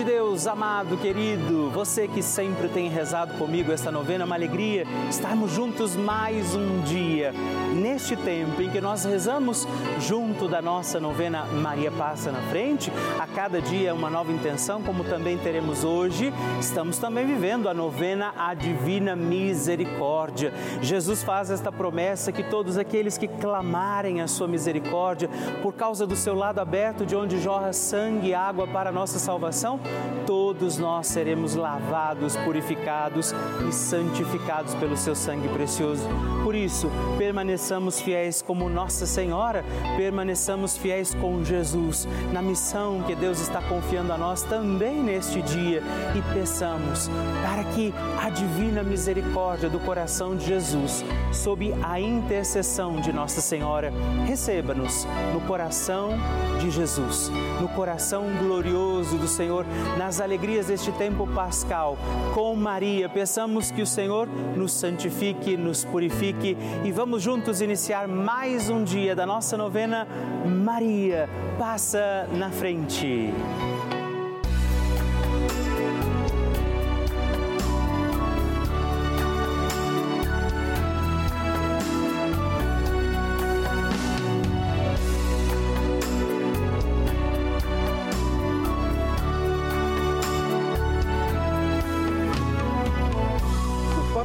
de Deus, amado, querido, você que sempre tem rezado comigo esta novena, é uma alegria estarmos juntos mais um dia. Neste tempo em que nós rezamos junto da nossa novena Maria Passa na Frente, a cada dia uma nova intenção, como também teremos hoje, estamos também vivendo a novena A Divina Misericórdia. Jesus faz esta promessa que todos aqueles que clamarem a sua misericórdia, por causa do seu lado aberto, de onde jorra sangue e água para a nossa salvação, todos nós seremos lavados, purificados e santificados pelo seu sangue precioso. Por isso, permaneçamos fiéis como Nossa Senhora, permaneçamos fiéis com Jesus na missão que Deus está confiando a nós também neste dia e peçamos para que a divina misericórdia do coração de Jesus, sob a intercessão de Nossa Senhora, receba-nos no coração de Jesus, no coração glorioso do Senhor, nas alegrias deste tempo pascal. Com Maria, peçamos que o Senhor nos santifique, nos purifique e vamos juntos iniciar mais um dia da nossa novena Maria passa na frente.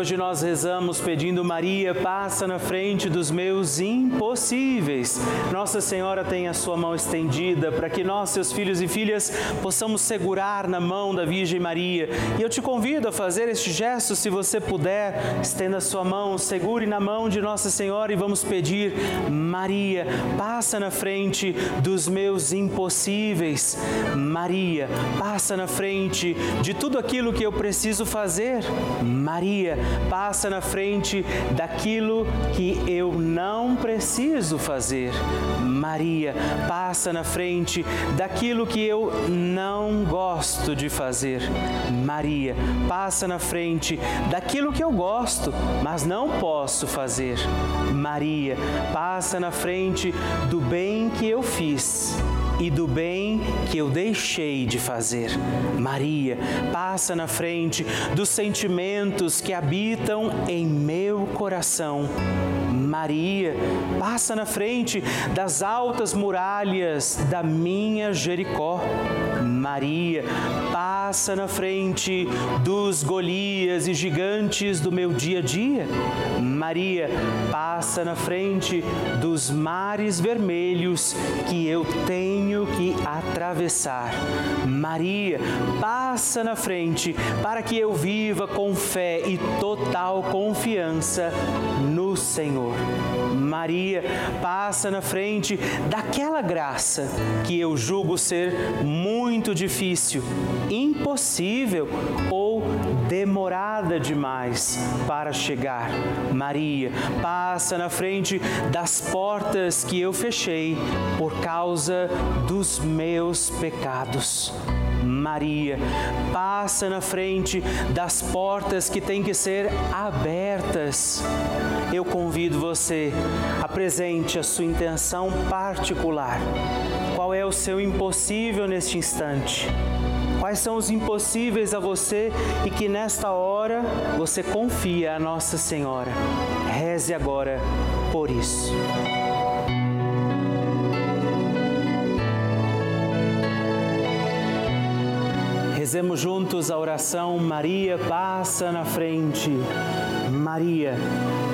Hoje nós rezamos pedindo Maria, passa na frente dos meus impossíveis. Nossa Senhora tem a sua mão estendida para que nós, seus filhos e filhas, possamos segurar na mão da Virgem Maria. E eu te convido a fazer este gesto, se você puder, estenda a sua mão, segure na mão de Nossa Senhora e vamos pedir: Maria, passa na frente dos meus impossíveis. Maria, passa na frente de tudo aquilo que eu preciso fazer. Maria, passa na frente daquilo que eu não preciso fazer. Maria, passa na frente daquilo que eu não gosto de fazer. Maria, passa na frente daquilo que eu gosto, mas não posso fazer. Maria, passa na frente do bem que eu fiz e do bem que eu deixei de fazer. Maria, passa na frente dos sentimentos que habitam em meu coração. Maria, passa na frente das altas muralhas da minha Jericó. Maria, passa na frente dos Golias e gigantes do meu dia a dia. Maria, passa na frente dos mares vermelhos que eu tenho que atravessar. Maria, passa na frente para que eu viva com fé e total confiança no Senhor. Maria passa na frente daquela graça que eu julgo ser muito difícil, impossível ou demorada demais para chegar. Maria passa na frente das portas que eu fechei por causa dos meus pecados. Maria passa na frente das portas que têm que ser abertas. Eu convido você, apresente a sua intenção particular. Qual é o seu impossível neste instante? Quais são os impossíveis a você e que nesta hora você confia a Nossa Senhora? Reze agora por isso. Rezemos juntos a oração Maria passa na frente. Maria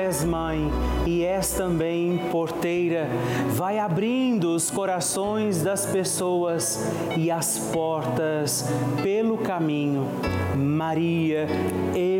és mãe e és também porteira. Vai abrindo os corações das pessoas e as portas pelo caminho. Maria, eu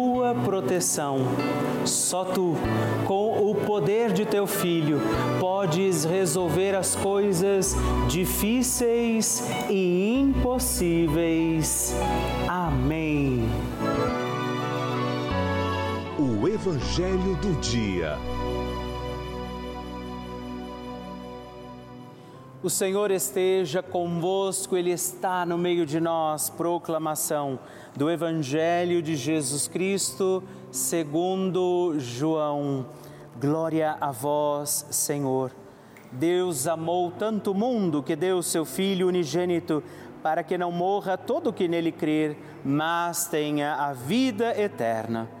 proteção. Só tu, com o poder de teu filho, podes resolver as coisas difíceis e impossíveis. Amém. O Evangelho do Dia. O Senhor esteja convosco, Ele está no meio de nós. Proclamação do Evangelho de Jesus Cristo, segundo João. Glória a vós, Senhor. Deus amou tanto o mundo que deu seu Filho unigênito para que não morra todo o que nele crer, mas tenha a vida eterna.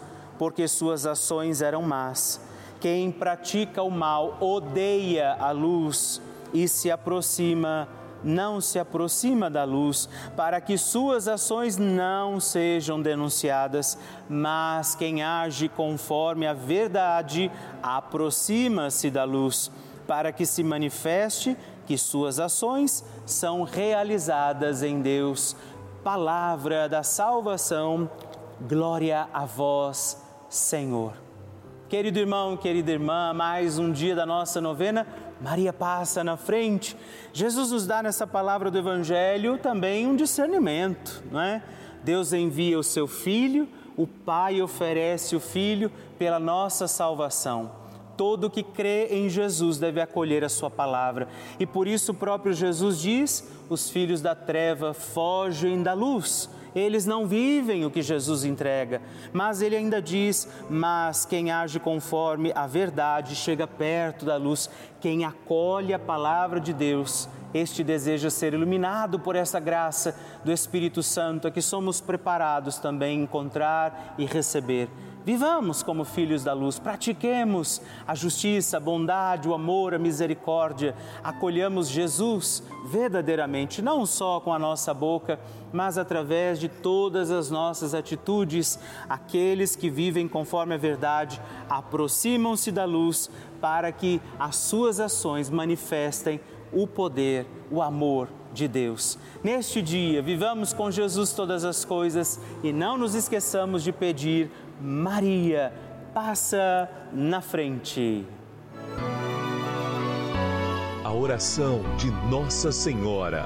porque suas ações eram más. Quem pratica o mal odeia a luz e se aproxima, não se aproxima da luz, para que suas ações não sejam denunciadas. Mas quem age conforme a verdade aproxima-se da luz, para que se manifeste que suas ações são realizadas em Deus. Palavra da salvação, glória a vós, Senhor. Querido irmão, querida irmã, mais um dia da nossa novena Maria passa na frente. Jesus nos dá nessa palavra do Evangelho também um discernimento, não é? Deus envia o seu Filho, o Pai oferece o Filho pela nossa salvação. Todo que crê em Jesus deve acolher a sua palavra. E por isso o próprio Jesus diz: os filhos da treva fogem da luz eles não vivem o que Jesus entrega. Mas ele ainda diz: Mas quem age conforme a verdade chega perto da luz, quem acolhe a palavra de Deus. Este deseja ser iluminado por essa graça do Espírito Santo, a que somos preparados também encontrar e receber. Vivamos como filhos da luz, pratiquemos a justiça, a bondade, o amor, a misericórdia, acolhamos Jesus verdadeiramente, não só com a nossa boca, mas através de todas as nossas atitudes. Aqueles que vivem conforme a verdade aproximam-se da luz para que as suas ações manifestem o poder, o amor de Deus. Neste dia, vivamos com Jesus todas as coisas e não nos esqueçamos de pedir Maria passa na frente. A oração de Nossa Senhora.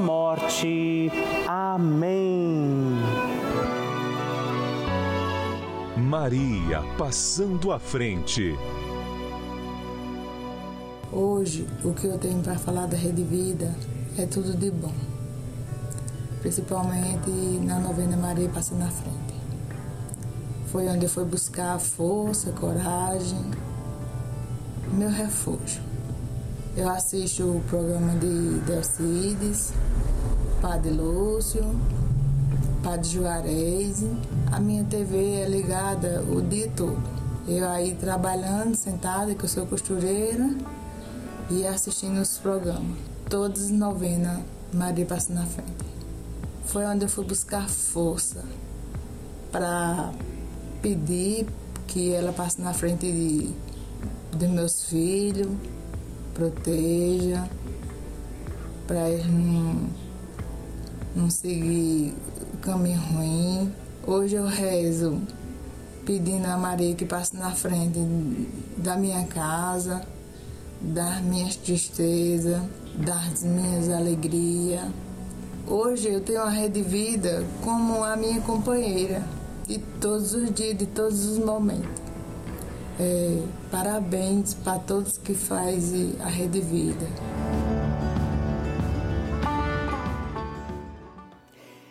morte. Amém. Maria passando à frente. Hoje, o que eu tenho para falar da Rede Vida é tudo de bom, principalmente na novena Maria passando na frente. Foi onde eu fui buscar força, coragem, meu refúgio. Eu assisto o programa de Delcides, Padre Lúcio, Padre Juarez. A minha TV é ligada o dia todo. Eu aí trabalhando, sentada, que eu sou costureira, e assistindo os programas. Todos novena, Maria passa na frente. Foi onde eu fui buscar força para pedir que ela passe na frente de, dos meus filhos, proteja, para eles não, não seguir o caminho ruim. Hoje eu rezo pedindo a Maria que passe na frente da minha casa, das minhas tristezas, das minhas alegrias. Hoje eu tenho a Rede Vida como a minha companheira de todos os dias, de todos os momentos. É, parabéns para todos que fazem a Rede Vida.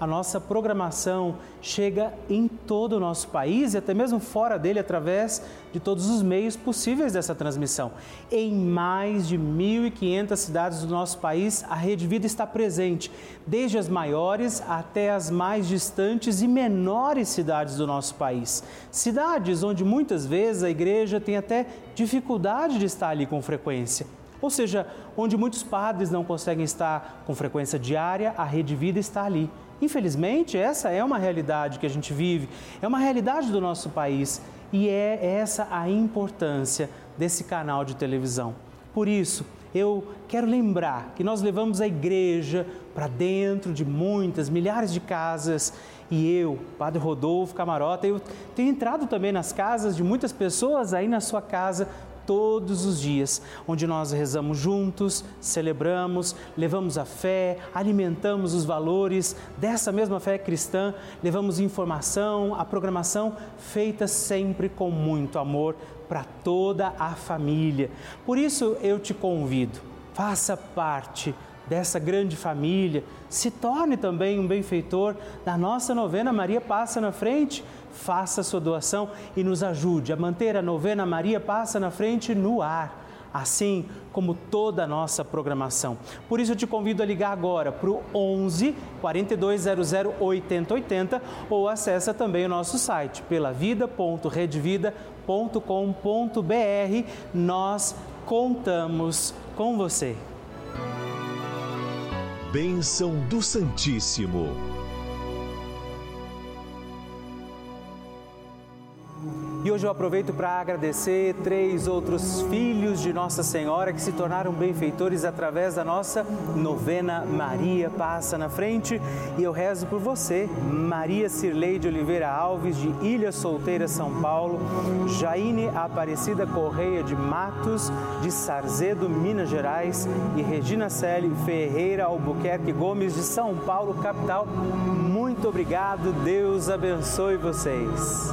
a nossa programação chega em todo o nosso país e até mesmo fora dele através de todos os meios possíveis dessa transmissão. Em mais de 1.500 cidades do nosso país, a Rede Vida está presente, desde as maiores até as mais distantes e menores cidades do nosso país. Cidades onde muitas vezes a igreja tem até dificuldade de estar ali com frequência. Ou seja, onde muitos padres não conseguem estar com frequência diária, a Rede Vida está ali. Infelizmente, essa é uma realidade que a gente vive, é uma realidade do nosso país e é essa a importância desse canal de televisão. Por isso, eu quero lembrar que nós levamos a igreja para dentro de muitas, milhares de casas e eu, Padre Rodolfo Camarota, eu tenho entrado também nas casas de muitas pessoas aí na sua casa todos os dias, onde nós rezamos juntos, celebramos, levamos a fé, alimentamos os valores dessa mesma fé cristã, levamos informação, a programação feita sempre com muito amor para toda a família. Por isso eu te convido, faça parte dessa grande família, se torne também um benfeitor da nossa novena Maria Passa na Frente faça sua doação e nos ajude a manter a novena Maria Passa na Frente no ar assim como toda a nossa programação. Por isso eu te convido a ligar agora para o 11 4200 8080 ou acessa também o nosso site pelavida.redvida.com.br. Nós contamos com você. Bênção do Santíssimo. E hoje eu aproveito para agradecer três outros filhos de Nossa Senhora que se tornaram benfeitores através da nossa novena Maria Passa na Frente. E eu rezo por você, Maria Cirlei de Oliveira Alves, de Ilha Solteira, São Paulo, Jaine Aparecida Correia de Matos, de Sarzedo, Minas Gerais, e Regina Celi Ferreira Albuquerque Gomes, de São Paulo, capital. Muito obrigado, Deus abençoe vocês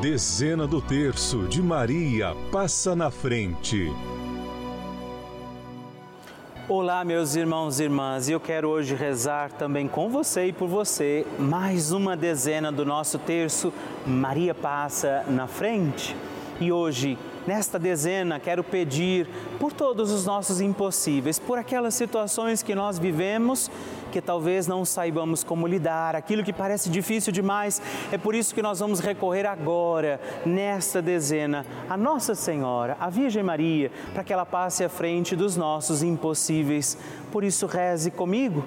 Dezena do terço de Maria passa na frente. Olá, meus irmãos e irmãs, eu quero hoje rezar também com você e por você mais uma dezena do nosso terço Maria passa na frente. E hoje Nesta dezena, quero pedir por todos os nossos impossíveis, por aquelas situações que nós vivemos que talvez não saibamos como lidar, aquilo que parece difícil demais. É por isso que nós vamos recorrer agora, nesta dezena, a Nossa Senhora, a Virgem Maria, para que ela passe à frente dos nossos impossíveis. Por isso, reze comigo.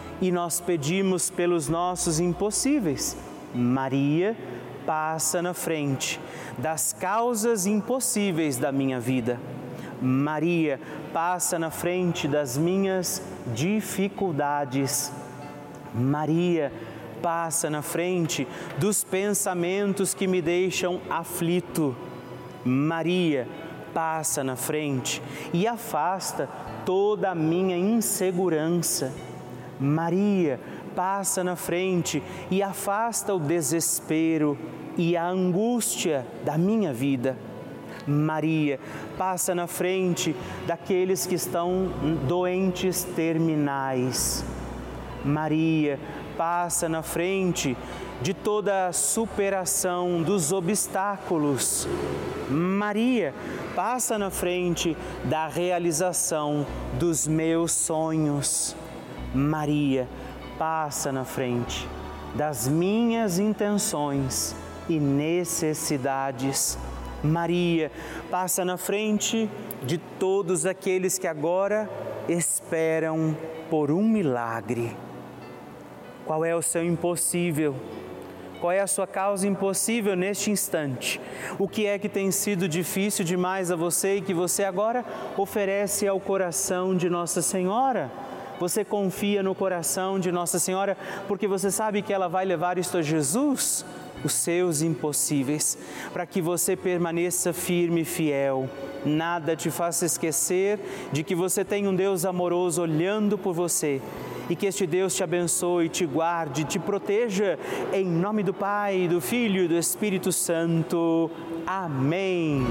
e nós pedimos pelos nossos impossíveis. Maria passa na frente das causas impossíveis da minha vida. Maria passa na frente das minhas dificuldades. Maria passa na frente dos pensamentos que me deixam aflito. Maria passa na frente e afasta toda a minha insegurança. Maria passa na frente e afasta o desespero e a angústia da minha vida. Maria passa na frente daqueles que estão doentes terminais. Maria passa na frente de toda a superação dos obstáculos. Maria passa na frente da realização dos meus sonhos. Maria passa na frente das minhas intenções e necessidades. Maria passa na frente de todos aqueles que agora esperam por um milagre. Qual é o seu impossível? Qual é a sua causa impossível neste instante? O que é que tem sido difícil demais a você e que você agora oferece ao coração de Nossa Senhora? Você confia no coração de Nossa Senhora porque você sabe que ela vai levar isto a Jesus, os seus impossíveis, para que você permaneça firme e fiel. Nada te faça esquecer de que você tem um Deus amoroso olhando por você e que este Deus te abençoe, te guarde, te proteja. Em nome do Pai, do Filho e do Espírito Santo. Amém.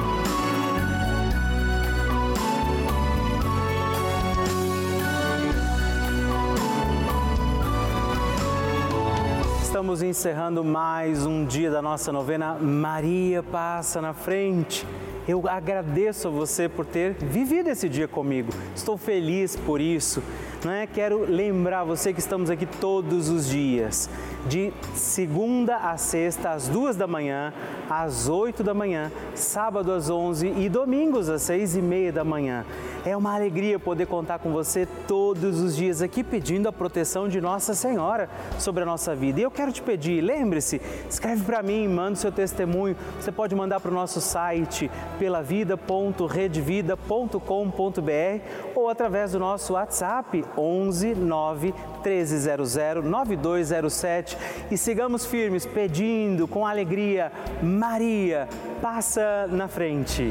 Estamos encerrando mais um dia da nossa novena Maria Passa na Frente. Eu agradeço a você por ter vivido esse dia comigo. Estou feliz por isso. Não é? Quero lembrar você que estamos aqui todos os dias, de segunda a sexta, às duas da manhã, às oito da manhã, sábado às onze e domingos às seis e meia da manhã. É uma alegria poder contar com você todos os dias aqui pedindo a proteção de Nossa Senhora sobre a nossa vida. E eu quero te pedir, lembre-se, escreve para mim, manda o seu testemunho. Você pode mandar para o nosso site pelavida.redvida.com.br ou através do nosso WhatsApp 11 9 1300 9207 e sigamos firmes pedindo com alegria, Maria, passa na frente.